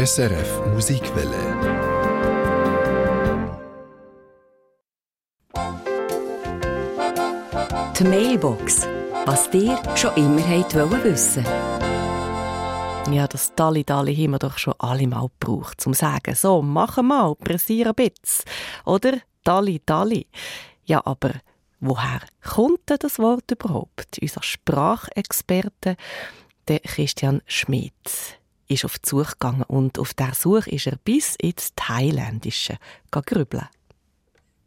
SRF Musikwelle. Die Mailbox. Was dir schon immer wollt wissen Ja, das Dalli Dalli haben wir doch schon alle mal gebraucht, zum sagen, so, mach mal, pressier ein bisschen. Oder Dalli Dalli. Ja, aber woher kommt denn das Wort überhaupt? Unser Sprachexperte, der Christian Schmidt, ist auf die Suche gegangen und auf der Suche ist er bis ins Thailändische grübeln.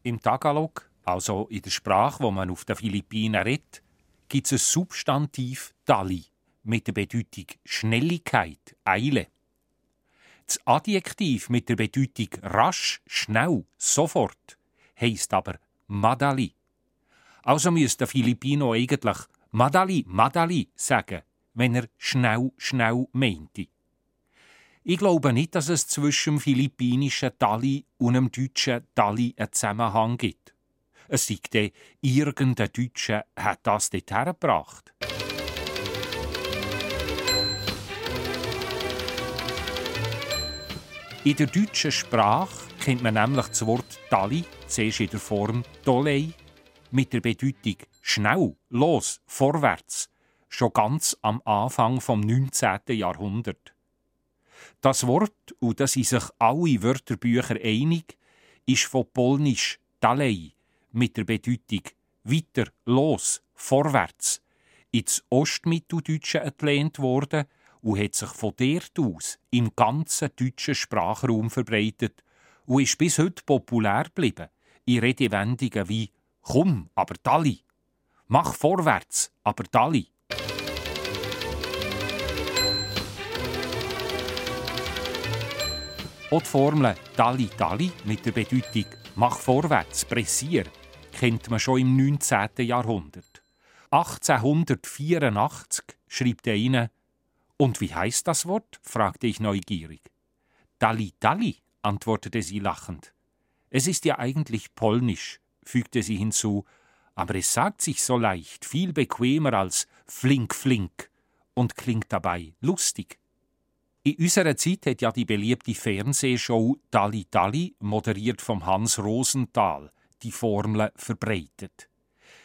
Im Tagalog also in der Sprache, wo man auf den Philippinen redet, gibt es ein Substantiv Dali mit der Bedeutung Schnelligkeit, Eile. Das Adjektiv mit der Bedeutung rasch, schnell, sofort heisst aber Madali. Also müsste der Filipino eigentlich Madali, Madali sagen, wenn er schnell, schnell meinte. Ich glaube nicht, dass es zwischen philippinischen Dali und dem deutschen Dali einen Zusammenhang gibt. Es dann, irgendein Deutscher hat das dort hergebracht. In der deutschen Sprache kennt man nämlich das Wort Dali, zuerst in der Form Dolei, mit der Bedeutung schnell, los, vorwärts, schon ganz am Anfang vom 19. Jahrhundert. Das Wort, und da sind sich alle Wörterbücher einig, ist von polnisch Dalej, mit der Bedeutung weiter, los, vorwärts ins Ostmitteldeutsche entlehnt worden und hat sich von dort aus im ganzen deutschen Sprachraum verbreitet und ist bis heute populär geblieben in Redewendungen wie «Komm, aber Dalli», «Mach vorwärts, aber Dalli». Auch die Formel «Dalli, Dalli» mit der Bedeutung «Mach vorwärts, pressier» kennt man schon im 19. Jahrhundert. 1884 schrieb er ihnen, und wie heißt das Wort? fragte ich neugierig. Dalli Dalli, antwortete sie lachend. Es ist ja eigentlich polnisch, fügte sie hinzu, aber es sagt sich so leicht, viel bequemer als flink flink und klingt dabei lustig. In unserer Zeit hat ja die beliebte Fernsehshow Dalli Dalli, moderiert vom Hans Rosenthal, die Formel verbreitet.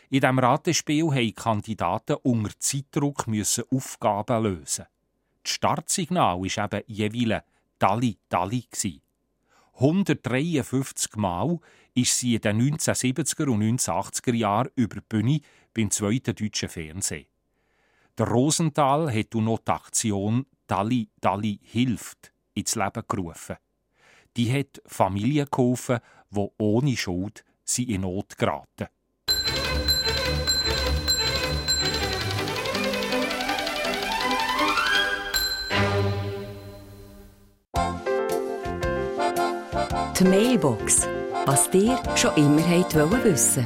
In diesem Ratespiel mussten Kandidaten unter Zeitdruck Aufgaben lösen. Das Startsignal war eben jeweils Dali Dali. 153 Mal ist sie in den 1970er und 1980er Jahren über die Bühne beim zweiten deutschen Fernsehen. Der Rosenthal hat noch die Aktion Dali Dali hilft ins Leben gerufen. Die hat Familien geholfen, die ohne Schuld sie in Not geraten. Die Mailbox. Was dir schon immer wollt wissen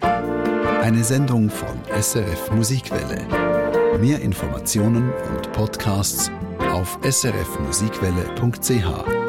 Eine Sendung von SRF Musikwelle. Mehr Informationen und Podcasts auf srfmusikwelle.ch.